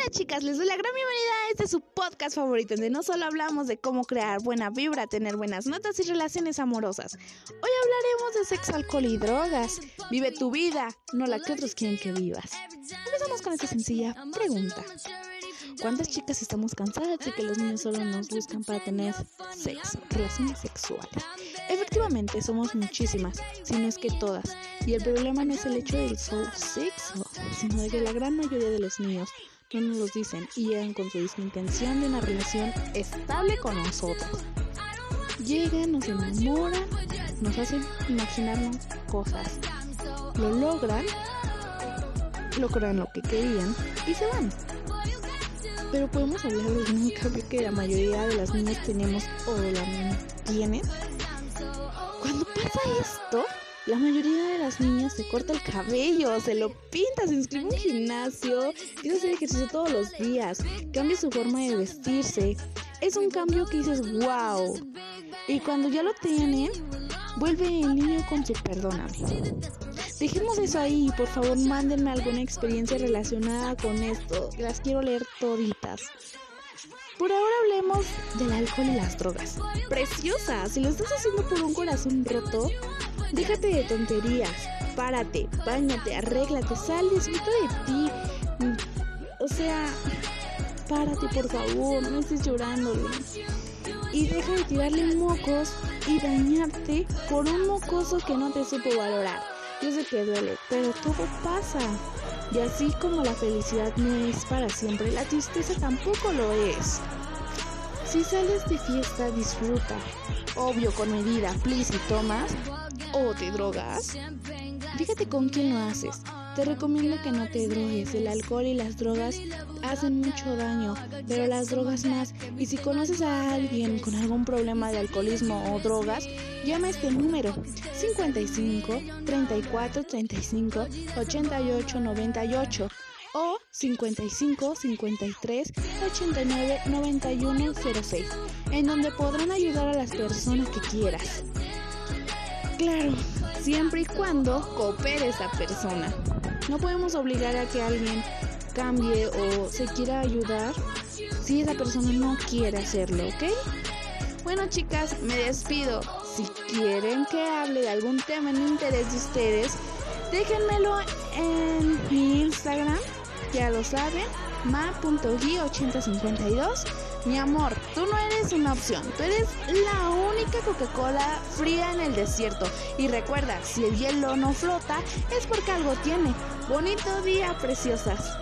Hola chicas, les doy la gran bienvenida a este su podcast favorito, donde no solo hablamos de cómo crear buena vibra, tener buenas notas y relaciones amorosas. Hoy hablaremos de sexo, alcohol y drogas. Vive tu vida, no la que otros quieren que vivas. Empezamos con esta sencilla pregunta. ¿Cuántas chicas estamos cansadas de que los niños solo nos buscan para tener sexo, relaciones sexuales? Efectivamente, somos muchísimas, si no es que todas. Y el problema no es el hecho del solo sexo, sino de que la gran mayoría de los niños no nos los dicen y llegan con su intención de una relación estable con nosotros. Llegan, nos enamoran, nos hacen imaginarnos cosas. Lo logran, logran lo que querían y se van. Pero podemos hablar de un cambio que la mayoría de las niñas tenemos o la tienen. Cuando pasa esto, la mayoría de las niñas se corta el cabello, se lo pinta, se inscribe en un gimnasio, quiere hacer ejercicio todos los días, cambia su forma de vestirse. Es un cambio que dices, wow. Y cuando ya lo tienen, vuelve el niño con su perdóname. Dejemos eso ahí, por favor, mándenme alguna experiencia relacionada con esto. Las quiero leer toditas. Por ahora hablemos del alcohol y las drogas. Preciosa, si lo estás haciendo por un corazón roto, déjate de tonterías. Párate, bañate, arréglate, sal, disfruta de ti. O sea, párate por favor, no estés llorándole. Y deja de tirarle mocos y dañarte por un mocoso que no te supo valorar. Yo sé que duele, pero todo pasa. Y así como la felicidad no es para siempre, la tristeza tampoco lo es. Si sales de fiesta, disfruta. Obvio, con medida, please, y tomas o te drogas. Fíjate con quién lo haces. Te recomiendo que no te drogues. El alcohol y las drogas hacen mucho daño, pero las drogas más. Y si conoces a alguien con algún problema de alcoholismo o drogas, llama a este número 55 34 35 88 98 o 55 53 89 91 06, en donde podrán ayudar a las personas que quieras. Claro, siempre y cuando coopere esa persona. No podemos obligar a que alguien cambie o se quiera ayudar si esa persona no quiere hacerlo, ¿ok? Bueno chicas, me despido. Si quieren que hable de algún tema en interés de ustedes, déjenmelo en mi Instagram, ya lo saben, ma.gui8052. Mi amor, tú no eres una opción, tú eres la única Coca-Cola fría en el desierto. Y recuerda, si el hielo no flota, es porque algo tiene. Bonito día, preciosas.